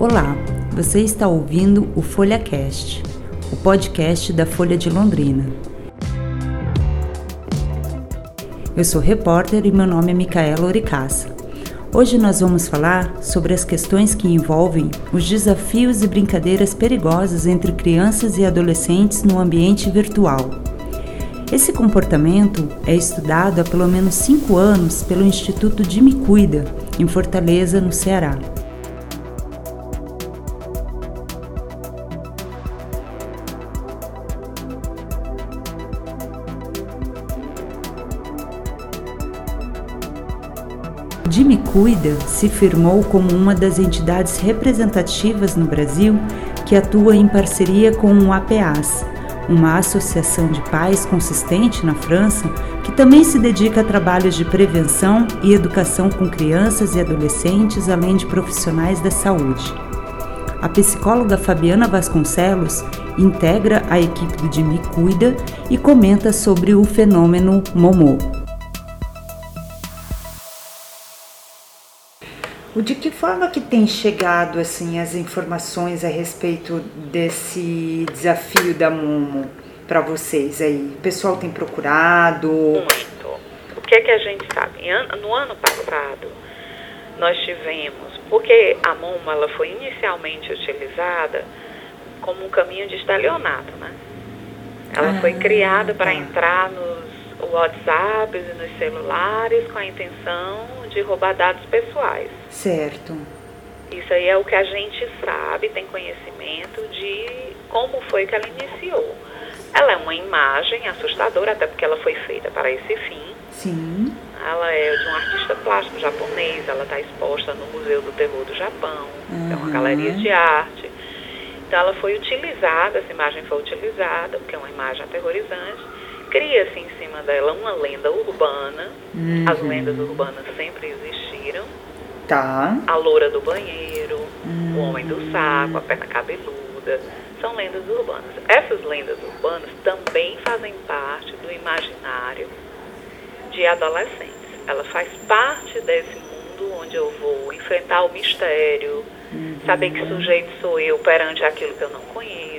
Olá, você está ouvindo o FolhaCast, o podcast da Folha de Londrina. Eu sou repórter e meu nome é Micaela Oricaça. Hoje nós vamos falar sobre as questões que envolvem os desafios e brincadeiras perigosas entre crianças e adolescentes no ambiente virtual. Esse comportamento é estudado há pelo menos cinco anos pelo Instituto de Me Cuida, em Fortaleza, no Ceará. Jimmy Cuida se firmou como uma das entidades representativas no Brasil que atua em parceria com o APAS, uma associação de pais consistente na França que também se dedica a trabalhos de prevenção e educação com crianças e adolescentes, além de profissionais da saúde. A psicóloga Fabiana Vasconcelos integra a equipe do Jimmy Cuida e comenta sobre o fenômeno Momô. De que forma que tem chegado assim as informações a respeito desse desafio da Momo para vocês aí? O pessoal tem procurado? Muito. O que é que a gente sabe? No ano passado, nós tivemos, porque a Momo ela foi inicialmente utilizada como um caminho de estalionato, né? Ela ah, foi criada para tá. entrar nos WhatsApps e nos celulares com a intenção de roubar dados pessoais. Certo. Isso aí é o que a gente sabe, tem conhecimento de como foi que ela iniciou. Ela é uma imagem assustadora, até porque ela foi feita para esse fim. Sim. Ela é de um artista plástico japonês, ela está exposta no Museu do Terror do Japão, uhum. é uma galeria de arte. Então ela foi utilizada, essa imagem foi utilizada, porque é uma imagem aterrorizante, cria-se em cima dela uma lenda urbana. Uhum. As lendas urbanas sempre existiram. Tá. A loura do banheiro, uhum. o homem do saco, a perna cabeluda. São lendas urbanas. Essas lendas urbanas também fazem parte do imaginário de adolescentes. Ela faz parte desse mundo onde eu vou enfrentar o mistério, uhum. saber que sujeito sou eu perante aquilo que eu não conheço,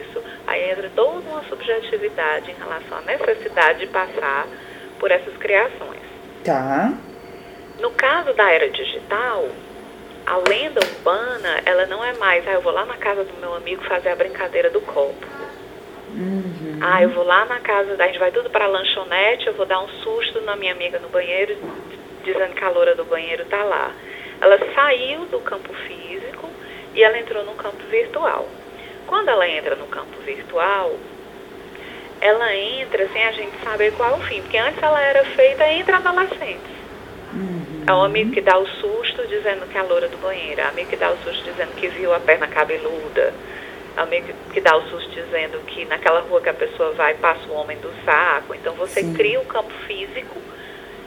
Aí entra toda uma subjetividade em relação à necessidade de passar por essas criações. Tá. No caso da era digital, a lenda urbana, ela não é mais, ah, eu vou lá na casa do meu amigo fazer a brincadeira do copo. Uhum. Ah, eu vou lá na casa, a gente vai tudo para a lanchonete, eu vou dar um susto na minha amiga no banheiro, dizendo que a loura do banheiro tá lá. Ela saiu do campo físico e ela entrou no campo virtual. Quando ela entra no campo virtual, ela entra sem a gente saber qual é o fim, porque antes ela era feita entre adolescentes. Uhum. É o amigo que dá o susto dizendo que é a loura do banheiro, é o amigo que dá o susto dizendo que viu a perna cabeluda, é o amigo que dá o susto dizendo que naquela rua que a pessoa vai passa o homem do saco. Então você Sim. cria um campo físico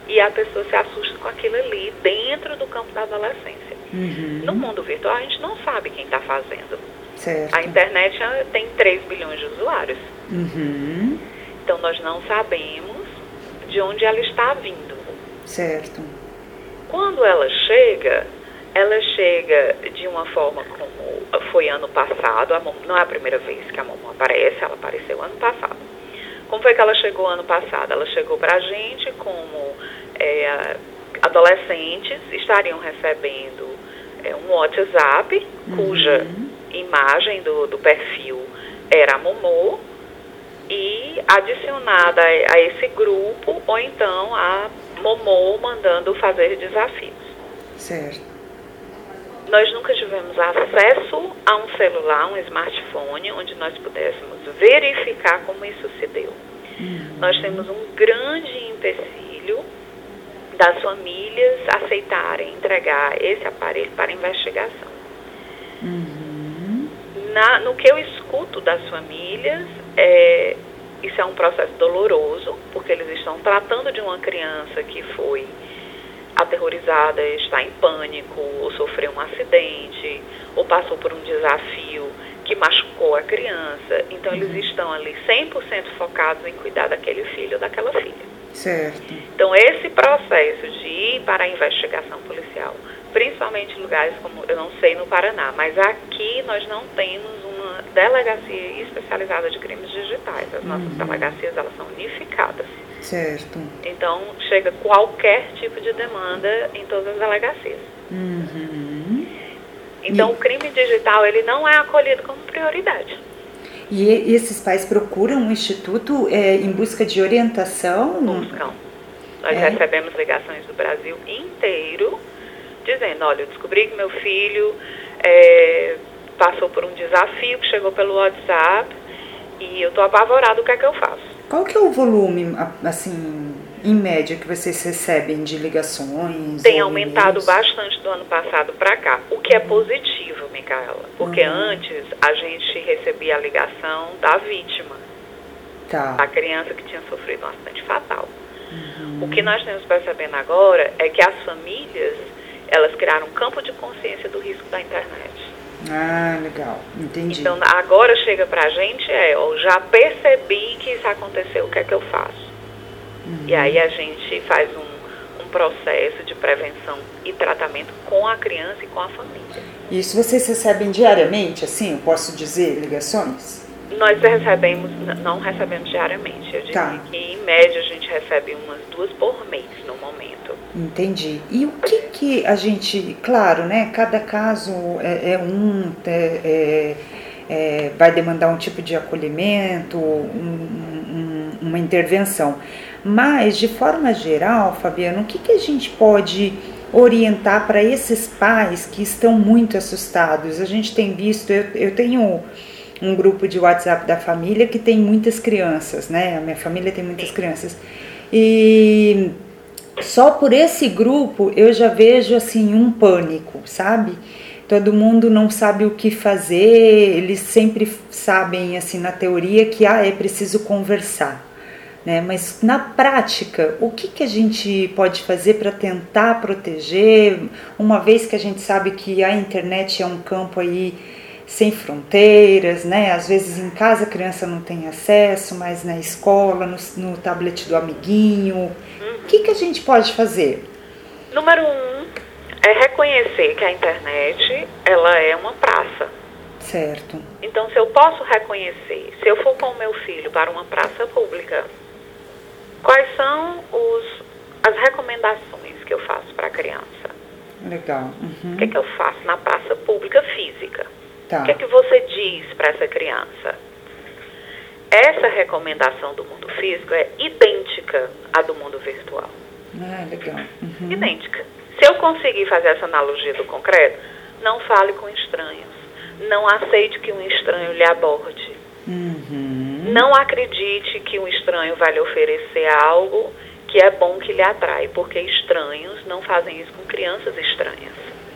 e a pessoa se assusta com aquilo ali dentro do campo da adolescência. Uhum. No mundo virtual a gente não sabe quem está fazendo. Certo. A internet tem 3 bilhões de usuários. Uhum. Então nós não sabemos de onde ela está vindo. Certo. Quando ela chega, ela chega de uma forma como foi ano passado, Momo, não é a primeira vez que a Momo aparece, ela apareceu ano passado. Como foi que ela chegou ano passado? Ela chegou para a gente como é, adolescentes estariam recebendo é, um WhatsApp, uhum. cuja imagem do, do perfil era a Momô e adicionada a esse grupo, ou então a Momô mandando fazer desafios. Certo. Nós nunca tivemos acesso a um celular, um smartphone, onde nós pudéssemos verificar como isso se deu. Uhum. Nós temos um grande empecilho das famílias aceitarem entregar esse aparelho para investigação. Uhum na, no que eu escuto das famílias, é, isso é um processo doloroso, porque eles estão tratando de uma criança que foi aterrorizada, está em pânico, ou sofreu um acidente, ou passou por um desafio que machucou a criança. Então, eles uhum. estão ali 100% focados em cuidar daquele filho ou daquela filha. Certo. Então, esse processo de ir para a investigação policial principalmente lugares como, eu não sei no Paraná, mas aqui nós não temos uma delegacia especializada de crimes digitais. As nossas uhum. delegacias, elas são unificadas. Certo. Então, chega qualquer tipo de demanda em todas as delegacias. Uhum. Então, e... o crime digital, ele não é acolhido como prioridade. E esses pais procuram o um instituto é, em busca de orientação? Buscam. Nós é. recebemos ligações do Brasil inteiro dizendo, olha, eu descobri que meu filho é, passou por um desafio que chegou pelo WhatsApp e eu estou apavorado, o que é que eu faço? Qual que é o volume, assim, em média, que vocês recebem de ligações? Tem aumentado bastante do ano passado para cá, o que é positivo, Micaela. Porque uhum. antes a gente recebia a ligação da vítima, tá. a criança que tinha sofrido um acidente fatal. Uhum. O que nós temos percebendo agora é que as famílias elas criaram um campo de consciência do risco da internet. Ah, legal, entendi. Então agora chega pra gente é, ó, já percebi que isso aconteceu, o que é que eu faço? Uhum. E aí a gente faz um, um processo de prevenção e tratamento com a criança e com a família. Isso vocês recebem diariamente, assim, eu posso dizer, ligações? Nós recebemos, não recebemos diariamente. Eu diria tá. que média a gente recebe umas duas por mês no momento. Entendi. E o que que a gente, claro, né? Cada caso é, é um, é, é, é vai demandar um tipo de acolhimento, um, um, uma intervenção. Mas de forma geral, Fabiano, o que que a gente pode orientar para esses pais que estão muito assustados? A gente tem visto, eu, eu tenho um grupo de WhatsApp da família que tem muitas crianças, né? A minha família tem muitas crianças. E só por esse grupo eu já vejo assim um pânico, sabe? Todo mundo não sabe o que fazer, eles sempre sabem assim na teoria que ah, é preciso conversar. Né? Mas na prática, o que, que a gente pode fazer para tentar proteger, uma vez que a gente sabe que a internet é um campo aí sem fronteiras, né? Às vezes em casa a criança não tem acesso, mas na escola, no, no tablet do amiguinho. Uhum. O que, que a gente pode fazer? Número um é reconhecer que a internet ela é uma praça. Certo. Então, se eu posso reconhecer, se eu for com o meu filho para uma praça pública, quais são os, as recomendações que eu faço para a criança? Legal. Uhum. O que, é que eu faço na praça pública física? Tá. O que é que você diz para essa criança? Essa recomendação do mundo físico é idêntica à do mundo virtual. Ah, legal. Uhum. Idêntica. Se eu conseguir fazer essa analogia do concreto, não fale com estranhos. Não aceite que um estranho lhe aborde. Uhum. Não acredite que um estranho vai lhe oferecer algo que é bom que lhe atrai, porque estranhos não fazem isso com crianças estranhas.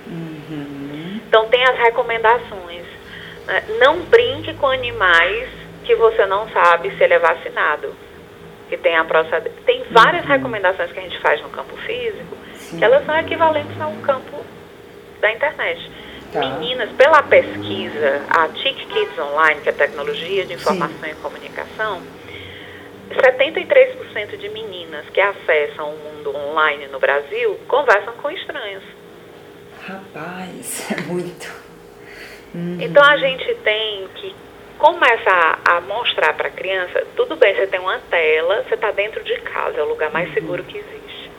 Uhum. Então tem as recomendações. Né? Não brinque com animais que você não sabe se ele é vacinado. Que tem a proced... Tem várias uhum. recomendações que a gente faz no campo físico, Sim. que elas são equivalentes ao campo da internet. Tá. Meninas, pela pesquisa, a TIC Kids Online, que é tecnologia de informação Sim. e comunicação, 73% de meninas que acessam o mundo online no Brasil conversam com estranhos. Rapaz, é muito. Uhum. Então a gente tem que começar a mostrar para a criança, tudo bem, você tem uma tela, você está dentro de casa, é o lugar mais uhum. seguro que existe.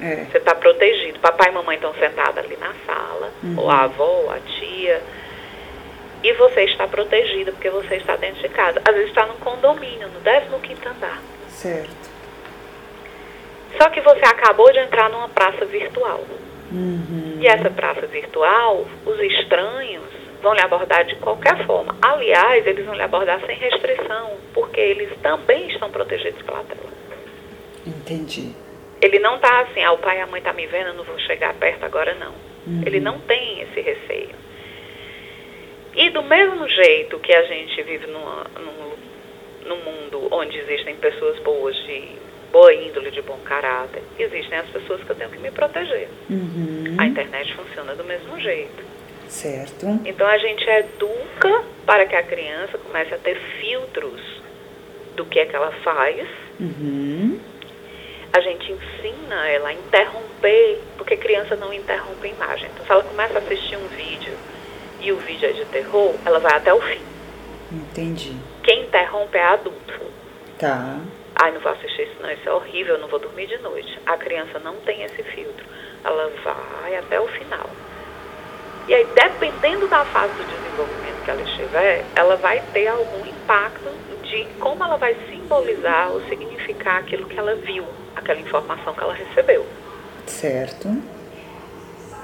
É. Você está protegido. Papai e mamãe estão sentados ali na sala, uhum. ou a avó, ou a tia. E você está protegido porque você está dentro de casa. Às vezes está no condomínio, no 15 andar. Certo. Só que você acabou de entrar numa praça virtual. Uhum. E essa praça virtual, os estranhos vão lhe abordar de qualquer forma. Aliás, eles vão lhe abordar sem restrição, porque eles também estão protegidos pela tela. Entendi. Ele não está assim, ah, o pai e a mãe estão tá me vendo, eu não vou chegar perto agora, não. Uhum. Ele não tem esse receio. E do mesmo jeito que a gente vive numa, num, num mundo onde existem pessoas boas de boa índole, de bom caráter, existem as pessoas que eu tenho que me proteger. Uhum. A internet funciona do mesmo jeito. Certo. Então a gente educa para que a criança comece a ter filtros do que é que ela faz. Uhum. a gente ensina ela a interromper, porque criança não interrompe a imagem. Então, se ela começa a assistir um vídeo e o vídeo é de terror, ela vai até o fim. Entendi. Quem interrompe é adulto. Tá. Ai, não vou assistir isso não, isso é horrível, não vou dormir de noite. A criança não tem esse filtro. Ela vai até o final. E aí, dependendo da fase do desenvolvimento que ela estiver, ela vai ter algum impacto de como ela vai simbolizar ou significar aquilo que ela viu, aquela informação que ela recebeu. Certo.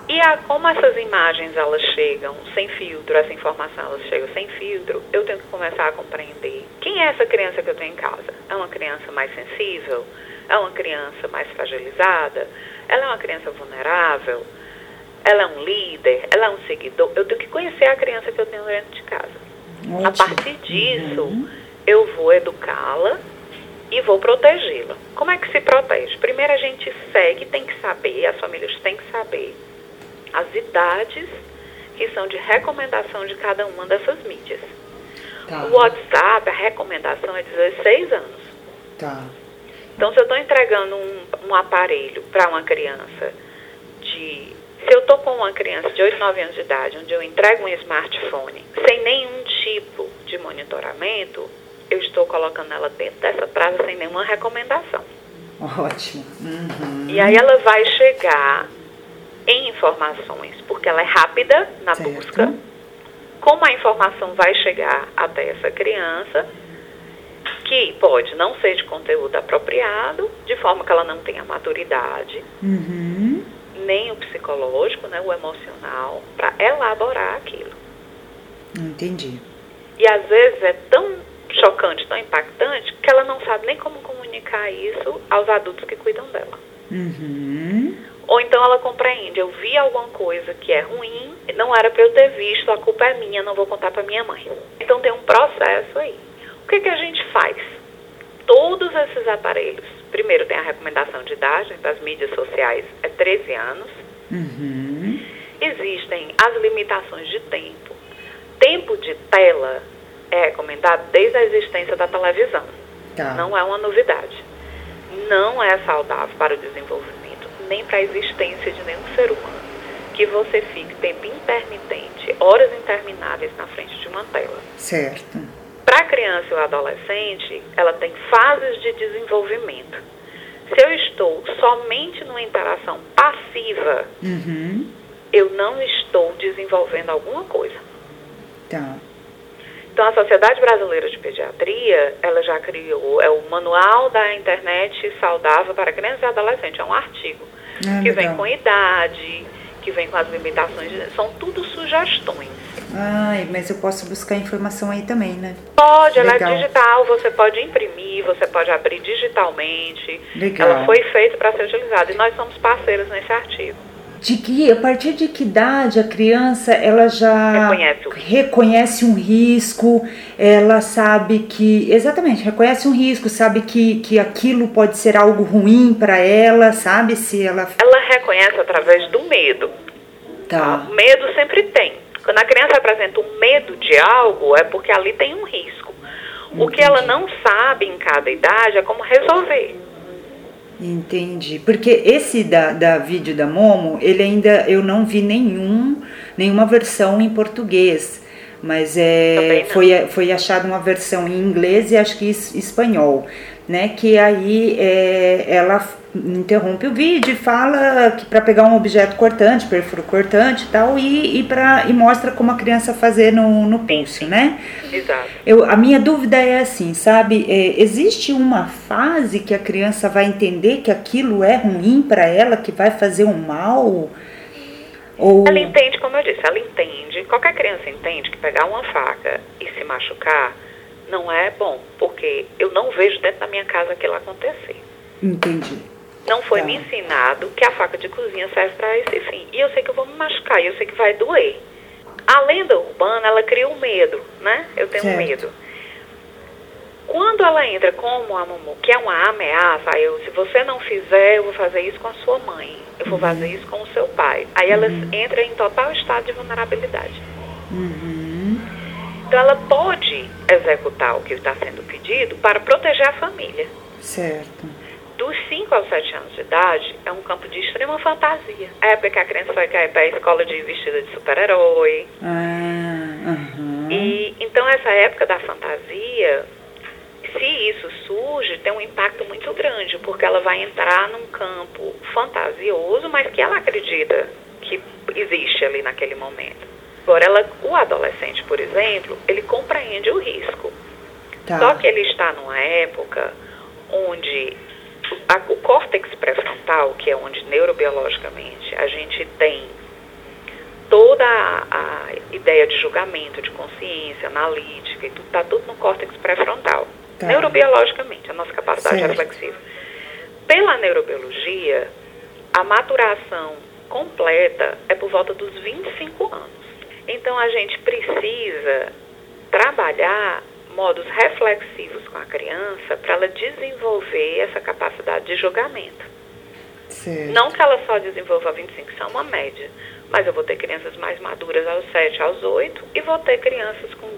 E a, como essas imagens elas chegam sem filtro, essa informação elas chegam sem filtro, eu tenho que começar a compreender quem é essa criança que eu tenho em casa. É uma criança mais sensível? É uma criança mais fragilizada? Ela é uma criança vulnerável? Ela é um líder? Ela é um seguidor? Eu tenho que conhecer a criança que eu tenho dentro de casa. Ótimo. A partir disso, uhum. eu vou educá-la e vou protegê-la. Como é que se protege? Primeiro a gente segue, tem que saber, as famílias têm que saber as idades que são de recomendação de cada uma dessas mídias. Tá. O WhatsApp, a recomendação é 16 anos. Tá. Então, se eu estou entregando um, um aparelho para uma criança de. Se eu estou com uma criança de 8, 9 anos de idade, onde eu entrego um smartphone sem nenhum tipo de monitoramento, eu estou colocando ela dentro dessa praça sem nenhuma recomendação. Ótimo. Uhum. E aí ela vai chegar em informações, porque ela é rápida na certo. busca. Como a informação vai chegar até essa criança, que pode não ser de conteúdo apropriado, de forma que ela não tenha maturidade, uhum. Nem o psicológico, né, o emocional, para elaborar aquilo. Entendi. E às vezes é tão chocante, tão impactante, que ela não sabe nem como comunicar isso aos adultos que cuidam dela. Uhum. Ou então ela compreende, eu vi alguma coisa que é ruim, não era para eu ter visto, a culpa é minha, não vou contar para minha mãe. Então tem um processo aí. O que, que a gente faz? Todos esses aparelhos, primeiro tem a recomendação de idade, das mídias sociais é 13 anos. Uhum. Existem as limitações de tempo. Tempo de tela é recomendado desde a existência da televisão. Tá. Não é uma novidade. Não é saudável para o desenvolvimento nem para a existência de nenhum ser humano que você fique tempo intermitente, horas intermináveis na frente de uma tela. Certo. Para a criança e o adolescente, ela tem fases de desenvolvimento. Se eu estou somente numa interação passiva, uhum. eu não estou desenvolvendo alguma coisa. Tá. Então, a Sociedade Brasileira de Pediatria, ela já criou, é o Manual da Internet Saudável para Crianças e Adolescentes, é um artigo ah, que legal. vem com idade, que vem com as limitações, são tudo sugestões. Ai, mas eu posso buscar informação aí também, né? Pode, legal. ela é digital, você pode imprimir, você pode abrir digitalmente. Legal. Ela foi feita para ser utilizada e nós somos parceiros nesse artigo de que a partir de que idade a criança ela já reconhece, reconhece um risco, ela sabe que exatamente reconhece um risco, sabe que, que aquilo pode ser algo ruim para ela, sabe se ela ela reconhece através do medo. Tá. O medo sempre tem. Quando a criança apresenta um medo de algo é porque ali tem um risco. Entendi. O que ela não sabe em cada idade é como resolver. Entendi. Porque esse da, da vídeo da Momo, ele ainda eu não vi nenhum, nenhuma versão em português. Mas é, foi, foi achada uma versão em inglês e acho que espanhol, né? Que aí é, ela interrompe o vídeo e fala que para pegar um objeto cortante, perfuro cortante e tal, e, e, pra, e mostra como a criança fazer no, no pulso, né? Exato. Eu, a minha dúvida é assim, sabe? É, existe uma fase que a criança vai entender que aquilo é ruim para ela, que vai fazer um mal? Ou... Ela entende, como eu disse, ela entende, qualquer criança entende que pegar uma faca e se machucar não é bom, porque eu não vejo dentro da minha casa aquilo acontecer. Entendi. Não foi tá. me ensinado que a faca de cozinha serve para esse fim. E eu sei que eu vou me machucar, eu sei que vai doer. A lenda urbana, ela cria o um medo, né? Eu tenho certo. medo. Quando ela entra como a Mumu, que é uma ameaça, eu, se você não fizer, eu vou fazer isso com a sua mãe, eu vou uhum. fazer isso com o seu pai. Aí ela uhum. entra em total estado de vulnerabilidade. Uhum. Então ela pode executar o que está sendo pedido para proteger a família. Certo. Dos 5 aos 7 anos de idade, é um campo de extrema fantasia. É a época que a criança vai cair para a escola de vestida de super-herói. Ah, uhum. E então essa época da fantasia, se isso surge, tem um impacto muito grande, porque ela vai entrar num campo fantasioso, mas que ela acredita que existe ali naquele momento. Agora, ela, o adolescente, por exemplo, ele compreende o risco. Tá. Só que ele está numa época onde a, o córtex pré-frontal, que é onde neurobiologicamente a gente tem toda a, a ideia de julgamento, de consciência, analítica, e tudo, está tudo no córtex pré-frontal. Tá. Neurobiologicamente, a nossa capacidade Certo. reflexiva. Pela neurobiologia, a maturação completa é por volta dos 25 anos. Então a gente precisa trabalhar modos reflexivos com a criança para ela desenvolver essa capacidade de julgamento. Certo. Não que ela só desenvolva a 25, isso é uma média. Mas eu vou ter crianças mais maduras aos 7, aos 8 e vou ter crianças com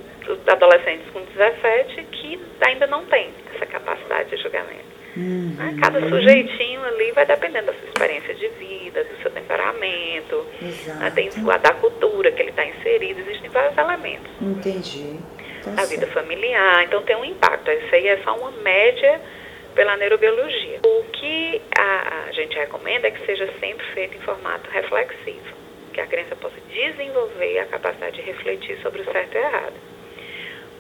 adolescentes com 17 que ainda não têm essa capacidade de julgamento. Uhum. né? Cada sujeitinho ali vai dependendo da sua experiência de vida, do seu temperamento, né? da cultura que ele está inserido, existem vários elementos Entendi. Tá da vida familiar, então tem um impacto. Isso aí é só uma média pela neurobiologia. O que a, a gente recomenda é que seja sempre feito em formato reflexivo, que a criança possa desenvolver a capacidade de refletir sobre o certo e o errado.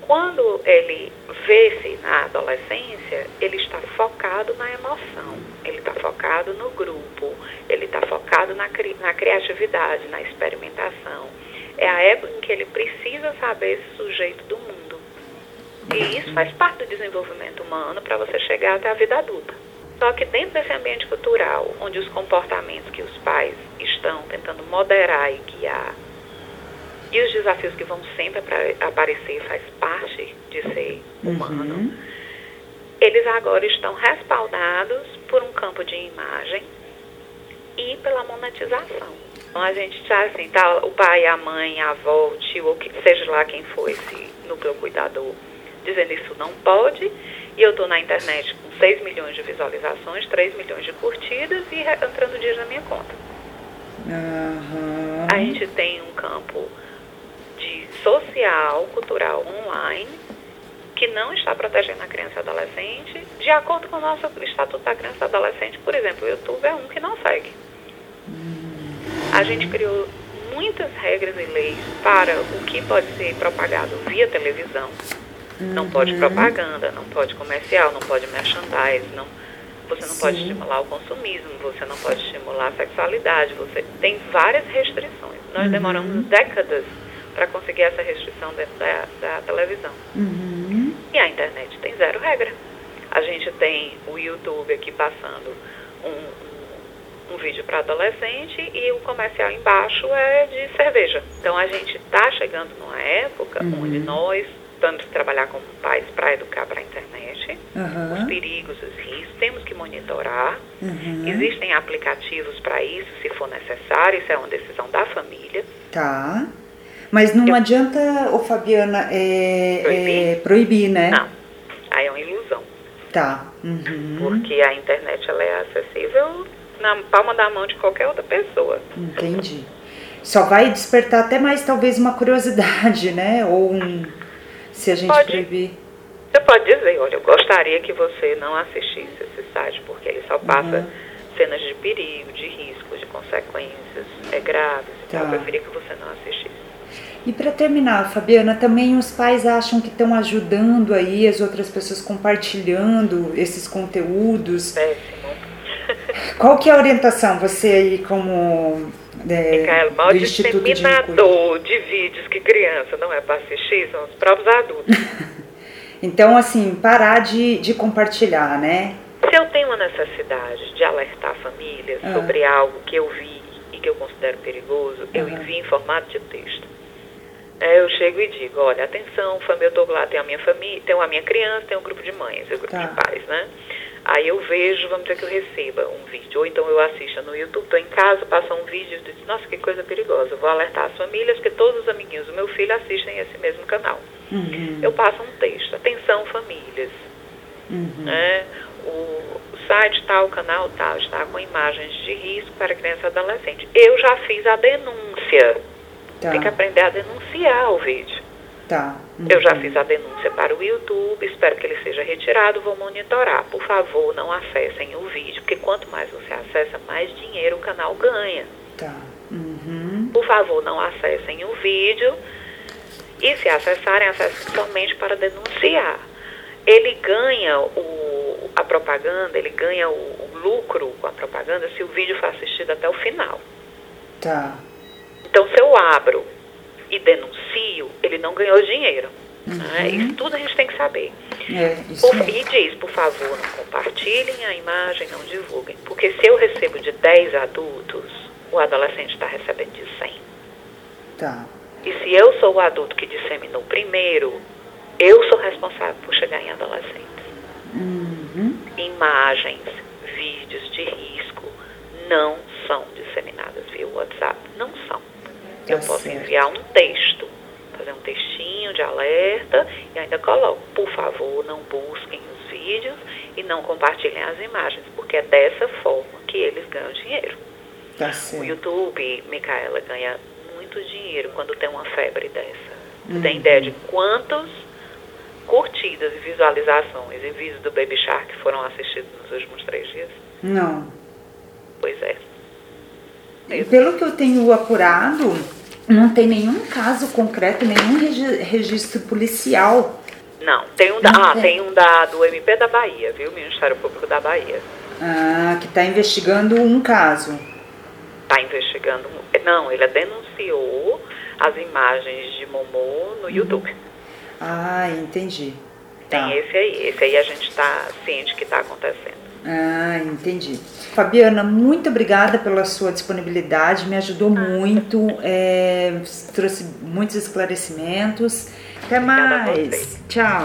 Quando ele vê-se na adolescência, ele está focado na emoção, ele está focado no grupo, ele está focado na, cri- na criatividade, na experimentação. É a época em que ele precisa saber esse sujeito do mundo. E isso faz parte do desenvolvimento humano para você chegar até a vida adulta. Só que dentro desse ambiente cultural, onde os comportamentos que os pais estão tentando moderar e guiar, e os desafios que vão sempre aparecer faz parte de ser humano, Uhum. eles agora estão respaldados por um campo de imagem e pela monetização. Então a gente já assim, tá, o pai, a mãe, a avó, o tio, ou que seja lá quem for esse núcleo cuidador, dizendo isso não pode, e eu estou na internet com 6 milhões de visualizações, 3 milhões de curtidas e entrando dinheiro na minha conta. Aham. A gente tem um campo de social, cultural online, que não está protegendo a criança e adolescente, de acordo com o nosso Estatuto da Criança e Adolescente, por exemplo, o YouTube é um que não segue. A gente criou muitas regras e leis para o que pode ser propagado via televisão. Não pode propaganda, não pode comercial, não pode merchandise, não, você não pode Sim. estimular o consumismo, você não pode estimular a sexualidade, você tem várias restrições. Nós demoramos décadas para conseguir essa restrição dentro da, da televisão. Uhum. E a internet tem zero regra. A gente tem o YouTube aqui passando um, um, um vídeo para adolescente e o comercial embaixo é de cerveja. Então a gente está chegando numa época Uhum. onde nós vamos trabalhar como pais para educar para a internet, os Aham. perigos, os riscos, temos que monitorar. Uhum. Existem aplicativos para isso, se for necessário, isso é uma decisão da família. Tá. Mas não Eu- adianta, ô Fabiana, é, Proibir? é, proibir, né? Não, aí é uma ilusão. Tá. Uhum. porque a internet ela é acessível na palma da mão de qualquer outra pessoa. Entendi. Só vai despertar até mais talvez uma curiosidade, né? Ou um. Se a gente Pode. proibir. Você pode dizer, olha, eu gostaria que você não assistisse esse site, porque ele só passa Uhum. cenas de perigo, de risco, de consequências é, graves. Então Tá. eu preferia que você não assistisse. E para terminar, Fabiana, também os pais acham que estão ajudando aí as outras pessoas compartilhando esses conteúdos. Péssimo. Qual que é a orientação? Você aí como é, maior do Instituto de disseminador de vídeos que criança não é para assistir são os próprios adultos. Então, assim, parar de, de compartilhar, né? Se eu tenho uma necessidade de alertar famílias Ah. sobre algo que eu vi e que eu considero perigoso, eu Aham. envio em formato de texto. É, eu chego e digo, olha, atenção, família, eu estou lá, tenho a minha família, tenho a minha criança, tenho um grupo de mães, um grupo Tá. de pais, né? Aí eu vejo, vamos dizer que eu receba um vídeo, ou então eu assisto no YouTube, estou em casa, passa um vídeo e digo, nossa, que coisa perigosa, vou alertar as famílias, porque todos os amiguinhos do meu filho assistem esse mesmo canal. Uhum. Eu passo um texto, atenção famílias, Uhum. né? o site tal, o canal tal, está com imagens de risco para criança e adolescente. Eu já fiz a denúncia. Tá. Tem que aprender a denunciar o vídeo. Tá. Uhum. Eu já fiz a denúncia para o YouTube, espero que ele seja retirado, vou monitorar. Por favor, não acessem o vídeo, porque quanto mais você acessa, mais dinheiro o canal ganha. Tá. Uhum. Por favor, não acessem o vídeo. E se acessarem, acessem somente para denunciar. Ele ganha o, a propaganda, ele ganha o, o lucro com a propaganda se o vídeo for assistido até o final. Tá. Então, se eu abro e denuncio, ele não ganhou dinheiro. Uhum. Né? Isso tudo a gente tem que saber. É, por, e diz, por favor, não compartilhem a imagem, não divulguem. Porque se eu recebo de 10 adultos, o adolescente está recebendo de 100. Tá. E se eu sou o adulto que disseminou primeiro, eu sou responsável por chegar em adolescentes. Uhum. Imagens, vídeos de risco não são disseminadas via WhatsApp. Eu tá posso enviar um texto, fazer um textinho de alerta e ainda coloco, por favor, não busquem os vídeos e não compartilhem as imagens, porque é dessa forma que eles ganham dinheiro. Tá o YouTube, Micaela, ganha muito dinheiro quando tem uma febre dessa. Uhum. Tem ideia de quantos curtidas e visualizações e vídeos do Baby Shark foram assistidos nos últimos três dias? Não. Pois é. Pelo que eu tenho apurado, não tem nenhum caso concreto, nenhum registro policial. Não, tem um da, ah, tem. tem um da, do MP da Bahia, viu? Ministério Público da Bahia. Ah, que está investigando um caso. Está investigando. Não, ele denunciou as imagens de Momô no uhum. YouTube. Ah, entendi. Tem tá. esse aí. Esse aí a gente está ciente que está acontecendo. Ah, entendi. Fabiana, muito obrigada pela sua disponibilidade, me ajudou muito, é, trouxe muitos esclarecimentos. Até mais. Tchau.